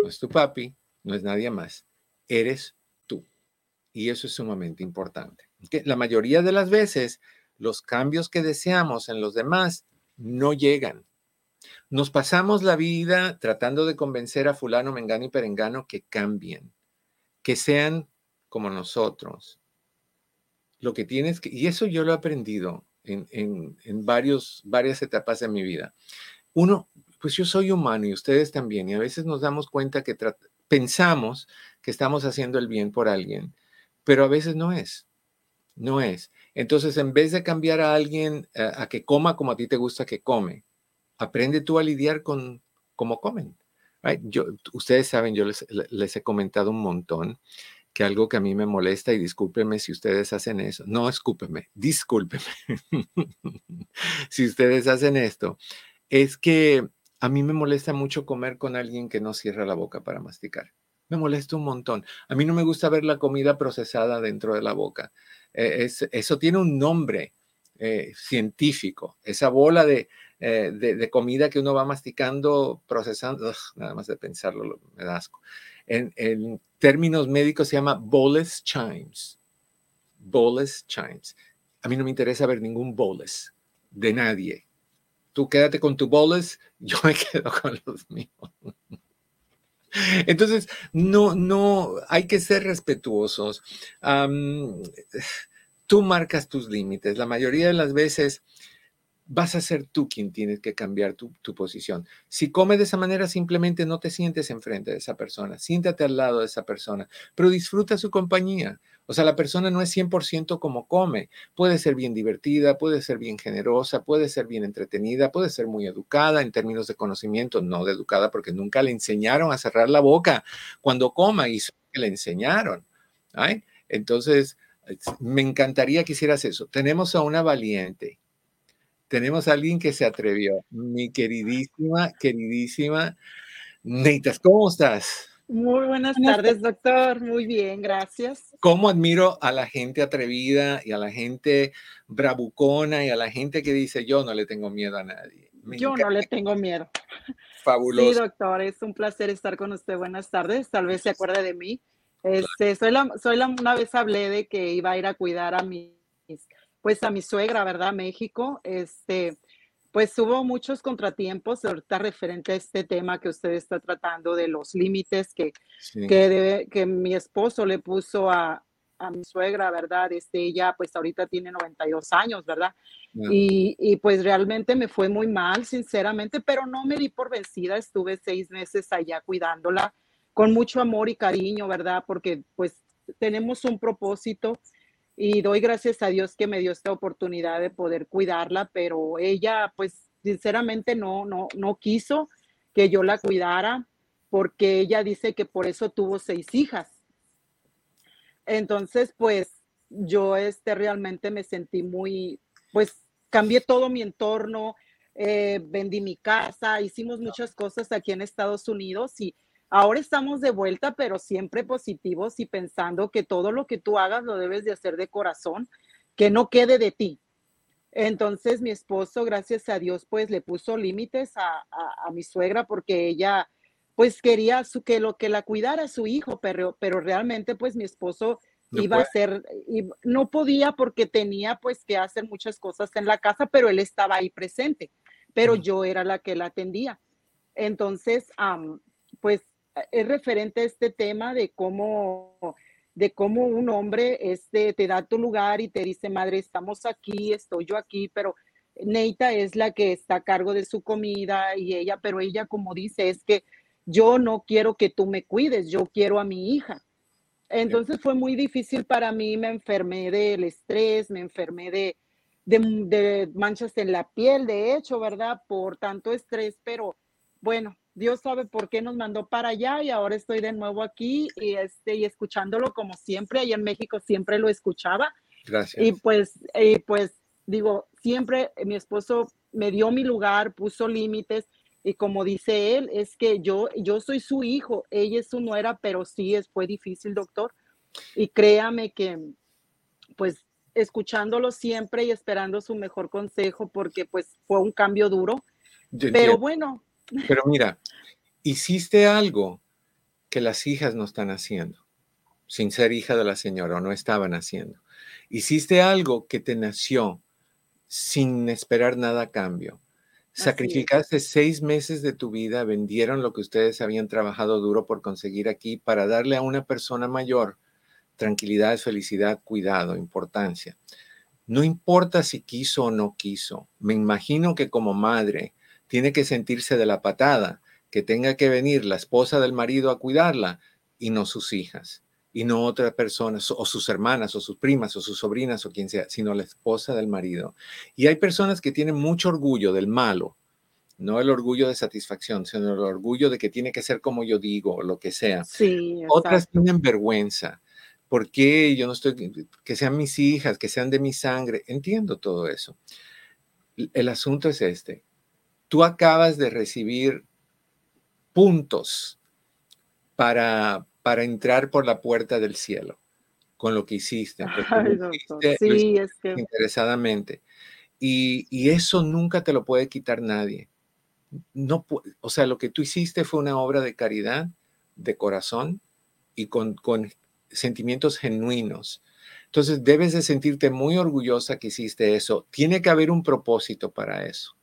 no es tu papi, no es nadie más. Eres tú. Y eso es sumamente importante. La mayoría de las veces, los cambios que deseamos en los demás no llegan. Nos pasamos la vida tratando de convencer a fulano, mengano y perengano que cambien, que sean como nosotros. Lo que tienes que, y eso yo lo he aprendido en, en, varios, varias etapas de mi vida. Uno, pues yo soy humano y ustedes también, y a veces nos damos cuenta que pensamos que estamos haciendo el bien por alguien, pero a veces no es. No es. Entonces, en vez de cambiar a alguien eh, a que coma como a ti te gusta que come, aprende tú a lidiar con cómo comen. Yo, ustedes saben, yo les, les, he comentado un montón que algo que a mí me molesta, y discúlpenme si ustedes hacen eso, no escúpeme, discúlpeme *laughs* si ustedes hacen esto, es que a mí me molesta mucho comer con alguien que no cierra la boca para masticar. Me molesta un montón. A mí no me gusta ver la comida procesada dentro de la boca. Eh, eso tiene un nombre eh, científico. Esa bola de, eh, de, comida que uno va masticando, procesando, nada más de pensarlo me da asco. En, términos médicos se llama bolus chimes. Bolus chimes. A mí no me interesa ver ningún bolus de nadie. Tú quédate con tu bolus, *laughs* yo me quedo con los míos. Entonces, no, no, hay que ser respetuosos. tú marcas tus límites. La mayoría de las veces vas a ser tú quien tienes que cambiar tu, posición. Si come de esa manera, simplemente no te sientes enfrente de esa persona, siéntate al lado de esa persona, pero disfruta su compañía. O sea, la persona no es 100% como come. Puede ser bien divertida, puede ser bien generosa, puede ser bien entretenida, puede ser muy educada en términos de conocimiento, no de educada porque nunca le enseñaron a cerrar la boca cuando coma y le enseñaron. Entonces, me encantaría que hicieras eso. Tenemos a una valiente tenemos a alguien que se atrevió. Mi queridísima, queridísima Neitas, ¿cómo estás? Muy buenas tardes, doctor. Muy bien, gracias. ¿Cómo admiro a la gente atrevida y a la gente bravucona y a la gente que dice yo no le tengo miedo a nadie? yo no le tengo miedo. Fabuloso. Sí, doctor, es un placer estar con usted. Buenas tardes. Tal vez se acuerde de mí. Este, soy la, soy la, una vez hablé de que iba a ir a cuidar a mis pues a mi suegra, ¿verdad? México, este, pues hubo muchos contratiempos ahorita referente a este tema que usted está tratando de los límites que, que, que, mi esposo le puso a, a, mi suegra, ¿verdad? Este, ella pues ahorita tiene 92 años, ¿verdad? Y, y, pues realmente me fue muy mal, sinceramente, pero no me di por vencida, estuve seis meses allá cuidándola con mucho amor y cariño, ¿verdad? Porque pues tenemos un propósito y doy gracias a Dios que me dio esta oportunidad de poder cuidarla, pero ella pues sinceramente no, no, no quiso que yo la cuidara porque ella dice que por eso tuvo seis hijas. Entonces, pues yo este, realmente me sentí muy, pues cambié todo mi entorno, eh, vendí mi casa, hicimos muchas cosas aquí en Estados Unidos y Ahora estamos de vuelta, pero siempre positivos y pensando que todo lo que tú hagas lo debes de hacer de corazón, que no quede de ti. Entonces mi esposo, gracias a Dios, pues le puso límites a, mi suegra porque ella pues quería su, que lo que la cuidara su hijo, pero, pero realmente pues mi esposo iba a ser, no podía porque tenía pues que hacer muchas cosas en la casa, pero él estaba ahí presente, pero yo era la que la atendía. Entonces, pues es referente a este tema de cómo, de cómo un hombre este, te da tu lugar y te dice, madre, estamos aquí, estoy yo aquí, pero Neita es la que está a cargo de su comida y ella, pero ella como dice, es que yo no quiero que tú me cuides, yo quiero a mi hija. Entonces fue muy difícil para mí, me enfermé del estrés, me enfermé de, de, de manchas en la piel, de hecho, ¿verdad? Por tanto estrés, pero bueno, Dios sabe por qué nos mandó para allá y ahora estoy de nuevo aquí y, este, y escuchándolo como siempre. Allá en México siempre lo escuchaba. Gracias. Y pues, y pues digo, siempre mi esposo me dio mi lugar, puso límites y como dice él, es que yo, yo soy su hijo, ella es su nuera, pero sí es, fue difícil, doctor. Y créame que, pues, escuchándolo siempre y esperando su mejor consejo, porque pues fue un cambio duro. pero bueno, pero mira, hiciste algo que las hijas no están haciendo, sin ser hija de la señora o no estaban haciendo. Hiciste algo que te nació sin esperar nada a cambio. Sacrificaste seis meses de tu vida, vendieron lo que ustedes habían trabajado duro por conseguir aquí para darle a una persona mayor tranquilidad, felicidad, cuidado, importancia. No importa si quiso o no quiso. Me imagino que como madre tiene que sentirse de la patada, que tenga que venir la esposa del marido a cuidarla y no sus hijas. y no otra persona, o sus hermanas, o sus primas, o sus sobrinas, o quien sea, sino la esposa del marido. Y hay personas que tienen mucho orgullo del malo, no el orgullo de satisfacción, sino el orgullo de que tiene que ser como yo digo, o lo que sea. Sí, Otras tienen vergüenza. ¿Por qué yo no estoy, que sean mis hijas, que sean de mi sangre? Entiendo todo eso. El asunto es este. Tú acabas de recibir puntos para, para entrar por la puerta del cielo con lo que hiciste. sí, es que... Interesadamente. Y, y, eso nunca te lo puede quitar nadie. No, o sea, lo que tú hiciste fue una obra de caridad, de corazón y con, con sentimientos genuinos. Entonces debes de sentirte muy orgullosa que hiciste eso. Tiene que haber un propósito para eso.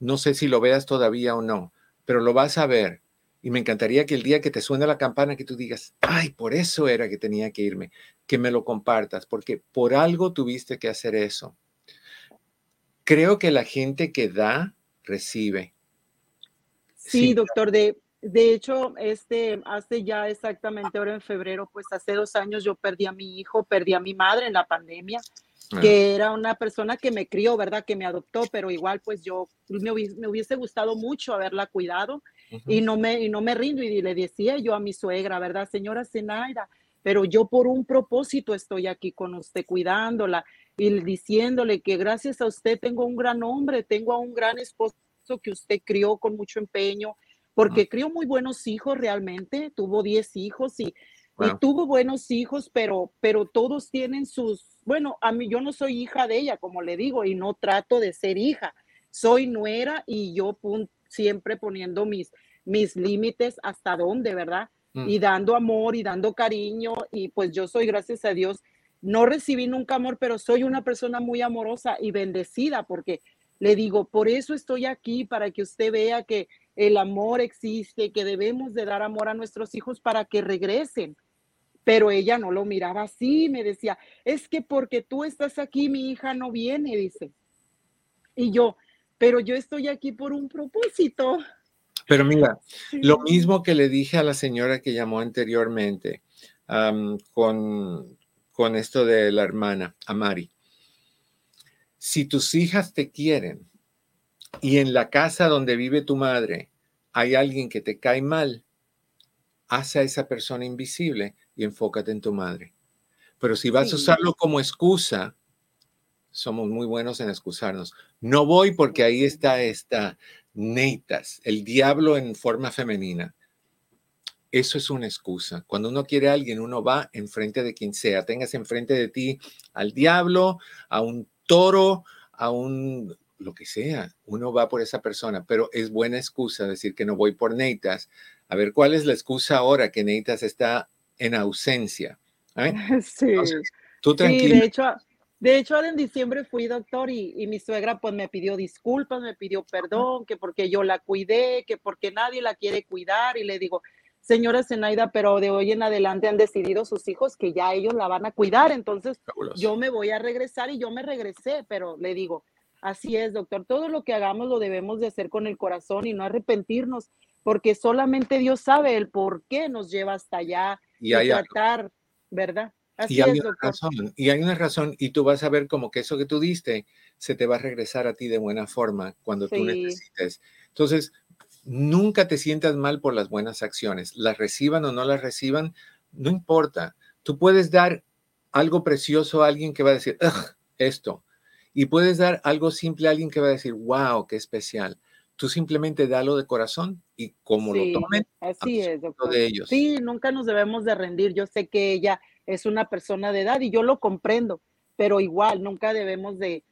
No sé si lo veas todavía o no, pero lo vas a ver. Y me encantaría que el día que te suene la campana, que tú digas, ay, por eso era que tenía que irme, que me lo compartas, porque por algo tuviste que hacer eso. Creo que la gente que da, recibe. Sí, doctor, de, de hecho, este, hace ya exactamente ahora en febrero, pues hace dos años yo perdí a mi hijo, perdí a mi madre en la pandemia, que era una persona que me crió, ¿verdad? Que me adoptó, pero igual pues yo me hubiese, gustado mucho haberla cuidado y, no me, y no me rindo y le decía yo a mi suegra, ¿verdad? Señora Zenaida, pero yo por un propósito estoy aquí con usted cuidándola y diciéndole que gracias a usted tengo un gran hombre, tengo a un gran esposo que usted crió con mucho empeño, porque crió muy buenos hijos realmente, tuvo 10 hijos y, tuvo buenos hijos, pero, pero todos tienen sus, bueno, a mí yo no soy hija de ella, como le digo, y no trato de ser hija, soy nuera y yo siempre poniendo mis, mis límites hasta dónde, ¿verdad? Mm. Y dando amor y dando cariño y pues yo soy, gracias a Dios, no recibí nunca amor, pero soy una persona muy amorosa y bendecida porque le digo, por eso estoy aquí, para que usted vea que el amor existe, que debemos de dar amor a nuestros hijos para que regresen. Pero ella no lo miraba así, me decía, es que porque tú estás aquí, mi hija no viene, dice. Y yo, pero yo estoy aquí por un propósito. Pero mira, lo mismo que le dije a la señora que llamó anteriormente con, con esto de la hermana, a Mari. Si tus hijas te quieren, y en la casa donde vive tu madre hay alguien que te cae mal, haz a esa persona invisible y enfócate en tu madre. Pero si vas a usarlo como excusa, somos muy buenos en excusarnos. No voy porque ahí está esta neitas, el diablo en forma femenina. Eso es una excusa. Cuando uno quiere a alguien, uno va enfrente de quien sea. Tengas enfrente de ti al diablo, a un toro, a un lo que sea, uno va por esa persona, pero es buena excusa decir que no voy por Neitas. A ver, ¿cuál es la excusa ahora que Neitas está en ausencia? *laughs* Sí. tú tranquilo. de hecho, de hecho, en diciembre fui doctor y, y, mi suegra pues me pidió disculpas, me pidió perdón, que porque yo la cuidé, que porque nadie la quiere cuidar y le digo, señora Zenaida, pero de hoy en adelante han decidido sus hijos que ya ellos la van a cuidar, entonces yo me voy a regresar y yo me regresé, pero le digo, Así es, doctor. Todo lo que hagamos lo debemos de hacer con el corazón y no arrepentirnos, porque solamente Dios sabe el por qué nos lleva hasta allá y, hay tratar, ¿verdad? Así y hay una razón, y hay una razón, y tú vas a ver como que eso que tú diste se te va a regresar a ti de buena forma cuando tú necesites. Entonces, nunca te sientas mal por las buenas acciones, las reciban o no las reciban, no importa. Tú puedes dar algo precioso a alguien que va a decir, esto, y puedes dar algo simple a alguien que va a decir, wow, qué especial. Tú simplemente dalo de corazón y como lo tomen, así es, de ellos. Sí, nunca nos debemos de rendir. Yo sé que ella es una persona de edad y yo lo comprendo, pero igual nunca debemos de,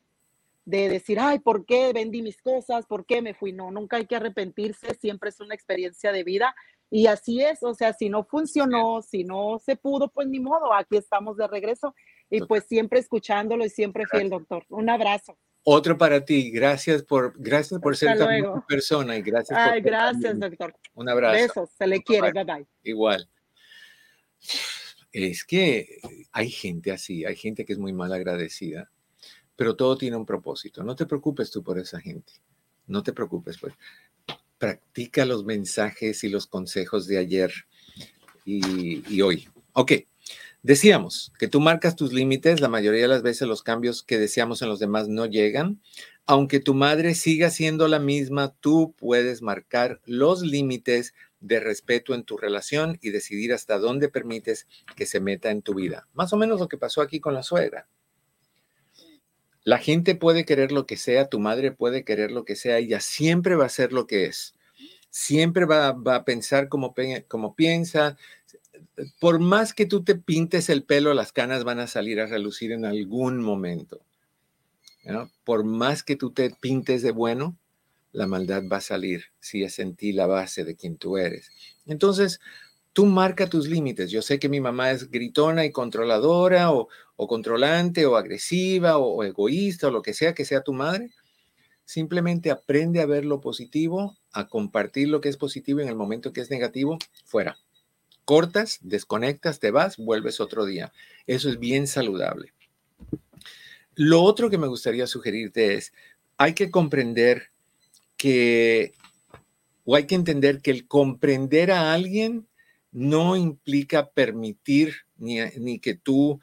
de decir, ay, ¿por qué vendí mis cosas? ¿Por qué me fui? No, nunca hay que arrepentirse, siempre es una experiencia de vida y así es, o sea, si no funcionó, si no se pudo, pues ni modo, aquí estamos de regreso y pues siempre escuchándolo y siempre fiel, doctor. Un abrazo. Otro para ti. Gracias por, gracias por ser tan buena persona y gracias Ay, gracias, doctor. Un abrazo. Besos, se le quiere. Bye bye. Igual. Es que hay gente así, hay gente que es muy mal agradecida, pero todo tiene un propósito. No te preocupes tú por esa gente. No te preocupes, pues. Practica los mensajes y los consejos de ayer y, y hoy. Ok. Decíamos que tú marcas tus límites, la mayoría de las veces los cambios que deseamos en los demás no llegan. Aunque tu madre siga siendo la misma, tú puedes marcar los límites de respeto en tu relación y decidir hasta dónde permites que se meta en tu vida. Más o menos lo que pasó aquí con la suegra. La gente puede querer lo que sea, tu madre puede querer lo que sea, ella siempre va a ser lo que es. Siempre va, a pensar como, piensa, por más que tú te pintes el pelo, las canas van a salir a relucir en algún momento. Por más que tú te pintes de bueno, la maldad va a salir si es en ti la base de quien tú eres. Entonces, tú marca tus límites. Yo sé que mi mamá es gritona y controladora o, controlante o agresiva o, egoísta o lo que sea que sea tu madre. Simplemente aprende a ver lo positivo, a compartir lo que es positivo en el momento que es negativo, fuera cortas, desconectas, te vas, vuelves otro día. Eso es bien saludable. Lo otro que me gustaría sugerirte es, hay que comprender que, o hay que entender que el comprender a alguien no implica permitir ni, que tú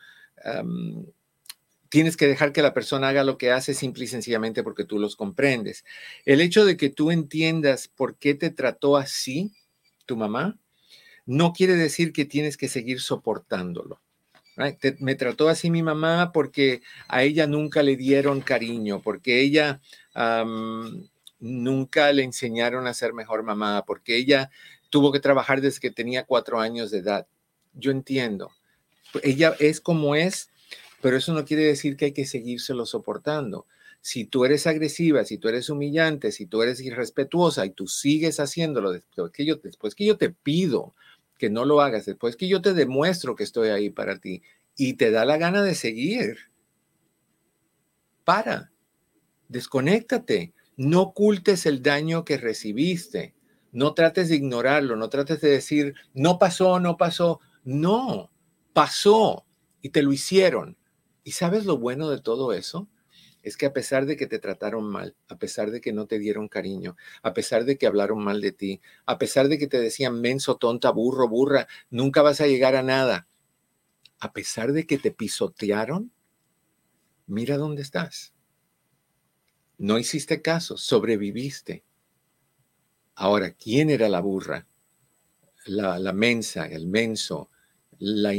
tienes que dejar que la persona haga lo que hace simple y sencillamente porque tú los comprendes. El hecho de que tú entiendas por qué te trató así tu mamá, no quiere decir que tienes que seguir soportándolo. me trató así mi mamá porque a ella nunca le dieron cariño, porque ella nunca le enseñaron a ser mejor mamá, porque ella tuvo que trabajar desde que tenía cuatro años de edad. Yo entiendo. Ella es como es, pero eso no quiere decir que hay que seguírselo soportando. Si tú eres agresiva, si tú eres humillante, si tú eres irrespetuosa y tú sigues haciéndolo después que yo, después que yo te pido que no lo hagas después que yo te demuestro que estoy ahí para ti y te da la gana de seguir. Para, desconéctate, no ocultes el daño que recibiste, no trates de ignorarlo, no trates de decir, no pasó, no pasó, no, pasó y te lo hicieron. ¿Y sabes lo bueno de todo eso? Es que a pesar de que te trataron mal, a pesar de que no te dieron cariño, a pesar de que hablaron mal de ti, a pesar de que te decían menso, tonta, burro, burra, nunca vas a llegar a nada, a pesar de que te pisotearon, mira dónde estás. No hiciste caso, sobreviviste. Ahora, ¿quién era la burra? La, la mensa, el menso, la,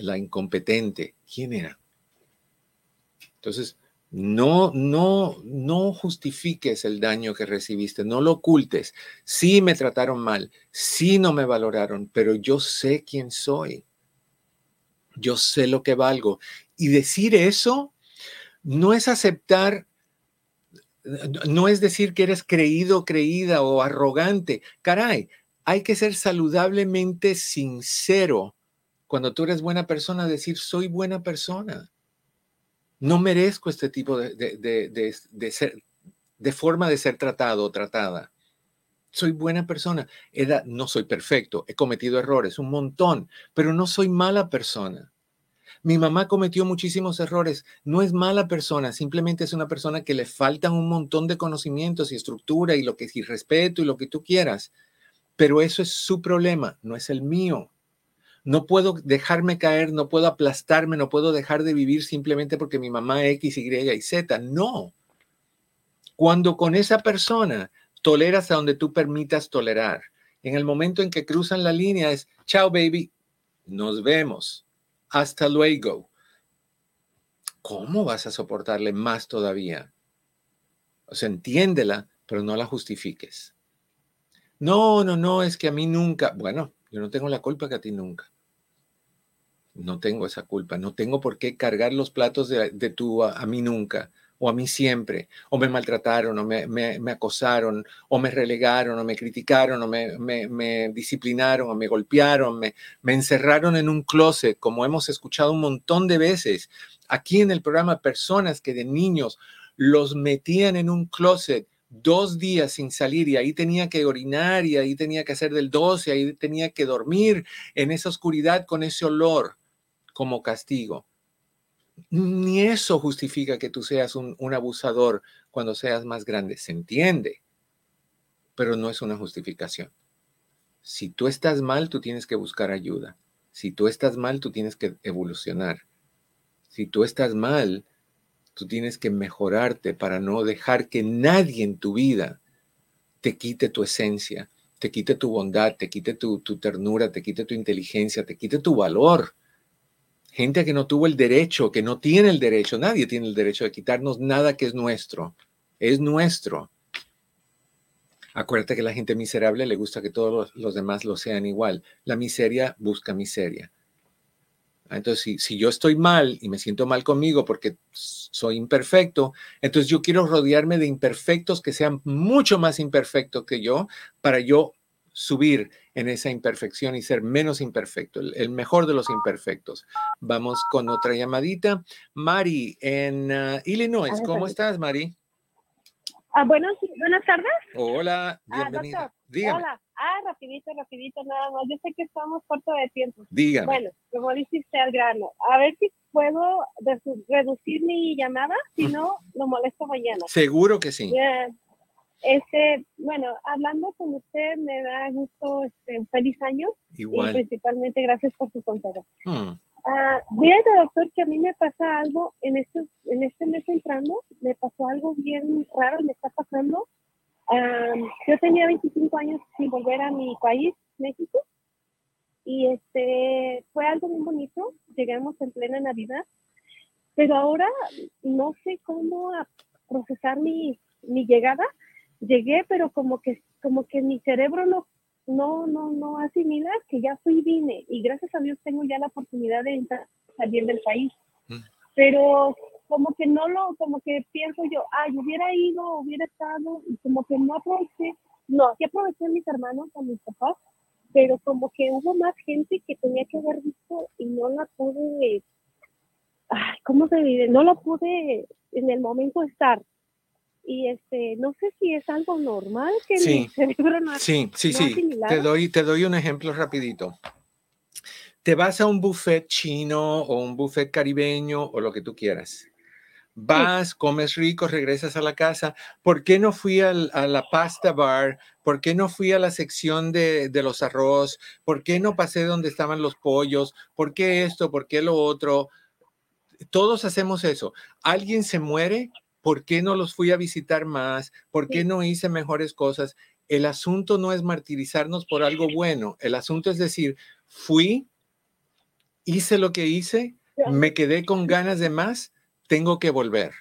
la incompetente. ¿Quién era? Entonces, no, no, no justifiques el daño que recibiste, no lo ocultes. Sí me trataron mal, sí no me valoraron, pero yo sé quién soy. Yo sé lo que valgo. Y decir eso no es aceptar, no es decir que eres creído, creída o arrogante. Caray, hay que ser saludablemente sincero. Cuando tú eres buena persona, decir, soy buena persona no merezco este tipo de, de, ser, de forma de ser tratado o tratada. Soy buena persona. no soy perfecto, he cometido errores, un montón, pero no soy mala persona. Mi mamá cometió muchísimos errores. No es mala persona, simplemente es una persona que le faltan un montón de conocimientos y estructura y lo que y respeto y lo que tú quieras. Pero eso es su problema, no es el mío. No puedo dejarme caer, no puedo aplastarme, no puedo dejar de vivir simplemente porque mi mamá X, Y y Z. No. Cuando con esa persona toleras a donde tú permitas tolerar, en el momento en que cruzan la línea es, chao baby, nos vemos, hasta luego. ¿Cómo vas a soportarle más todavía? O sea, entiéndela, pero no la justifiques. No, no, no, es que a mí nunca, bueno, yo no tengo la culpa que a ti nunca. No tengo esa culpa, no tengo por qué cargar los platos de, de tú a, mí nunca, o a mí siempre, o me maltrataron, o me, me, acosaron, o me relegaron, o me criticaron, o me, me disciplinaron, o me golpearon, me, me encerraron en un closet, como hemos escuchado un montón de veces. Aquí en el programa, personas que de niños los metían en un closet dos días sin salir y ahí tenía que orinar y ahí tenía que hacer del 12, y ahí tenía que dormir en esa oscuridad con ese olor como castigo. Ni eso justifica que tú seas un, abusador cuando seas más grande. Se entiende, pero no es una justificación. Si tú estás mal, tú tienes que buscar ayuda. Si tú estás mal, tú tienes que evolucionar. Si tú estás mal, tú tienes que mejorarte para no dejar que nadie en tu vida te quite tu esencia, te quite tu bondad, te quite tu, ternura, te quite tu inteligencia, te quite tu valor. Gente que no tuvo el derecho, que no tiene el derecho, nadie tiene el derecho de quitarnos nada que es nuestro. Es nuestro. Acuérdate que la gente miserable le gusta que todos los, demás lo sean igual. La miseria busca miseria. Entonces, si, yo estoy mal y me siento mal conmigo porque soy imperfecto, entonces yo quiero rodearme de imperfectos que sean mucho más imperfectos que yo para yo subir en esa imperfección y ser menos imperfecto, el, mejor de los imperfectos. Vamos con otra llamadita. Mari, en uh, Illinois, ¿cómo estás, Mari? Ah, buenas tardes. Hola, ah, bienvenida. Hola. Ah, rapidito, rapidito, nada más. Yo sé que estamos corto de tiempo. Dígame. Bueno, como dijiste al grano, a ver si puedo reducir mi llamada, si no, lo molesto mañana. Seguro que sí. Este, bueno, hablando con usted me da gusto, este, feliz año. Igual. Y principalmente gracias por su consejo. Hmm. Uh, doctor, que a mí me pasa algo en este, en este mes entrando, me pasó algo bien raro, me está pasando. yo tenía 25 años sin volver a mi país, México, y este fue algo muy bonito. Llegamos en plena Navidad, pero ahora no sé cómo procesar mi, mi llegada. Llegué, pero como que, como que mi cerebro no no, no, no asimila que ya fui y vine y gracias a Dios tengo ya la oportunidad de salir del país. Mm. Pero como que no lo, como que pienso yo, ay, hubiera ido, hubiera estado, y como que no aproveché, no, sí aproveché a mis hermanos, a mis papás, pero como que hubo más gente que tenía que haber visto y no la pude, ay, ¿cómo se dice? No la pude en el momento estar y este no sé si es algo normal que sí, sí sí sí. Te doy te doy un ejemplo rapidito. Te vas a un buffet chino o un buffet caribeño o lo que tú quieras. Vas comes rico regresas a la casa. ¿por qué no fui a la pasta bar ¿por qué no fui a la sección de, de los arroz ¿por qué no pasé donde estaban los pollos ¿por qué esto ¿por qué lo otro todos hacemos eso. Alguien se muere ¿Por qué no los fui a visitar más? ¿Por qué no hice mejores cosas? El asunto no es martirizarnos por algo bueno. El asunto es decir, fui, hice lo que hice, me quedé con ganas de más, tengo que volver.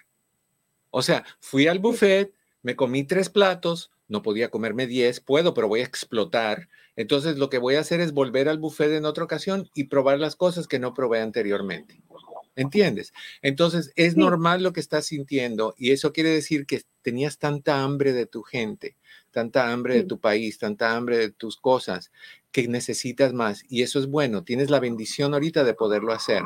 O sea, fui al buffet, me comí tres platos, no podía comerme diez, puedo, pero voy a explotar. Entonces lo que voy a hacer es volver al buffet en otra ocasión y probar las cosas que no probé anteriormente. ¿Entiendes? Entonces, es normal lo que estás sintiendo y eso quiere decir que tenías tanta hambre de tu gente, tanta hambre de tu país, tanta hambre de tus cosas, que necesitas más. Y eso es bueno. Tienes la bendición ahorita de poderlo hacer.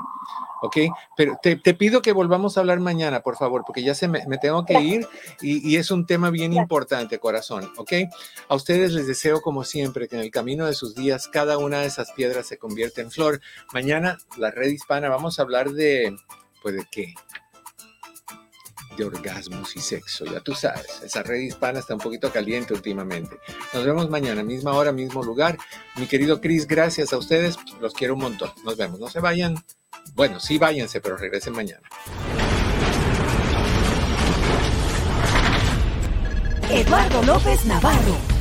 ¿Ok? Pero te, pido que volvamos a hablar mañana, por favor, porque ya se me, tengo que ir y, es un tema bien importante, corazón. ¿Ok? A ustedes les deseo, como siempre, que en el camino de sus días cada una de esas piedras se convierta en flor. Mañana, la red hispana, vamos a hablar de, pues, ¿de qué? De orgasmos y sexo. Ya tú sabes, esa red hispana está un poquito caliente últimamente. Nos vemos mañana, misma hora, mismo lugar. Mi querido Chris, gracias a ustedes. Los quiero un montón. Nos vemos. No se vayan. Bueno, sí váyanse, pero regresen mañana. Eduardo López Navarro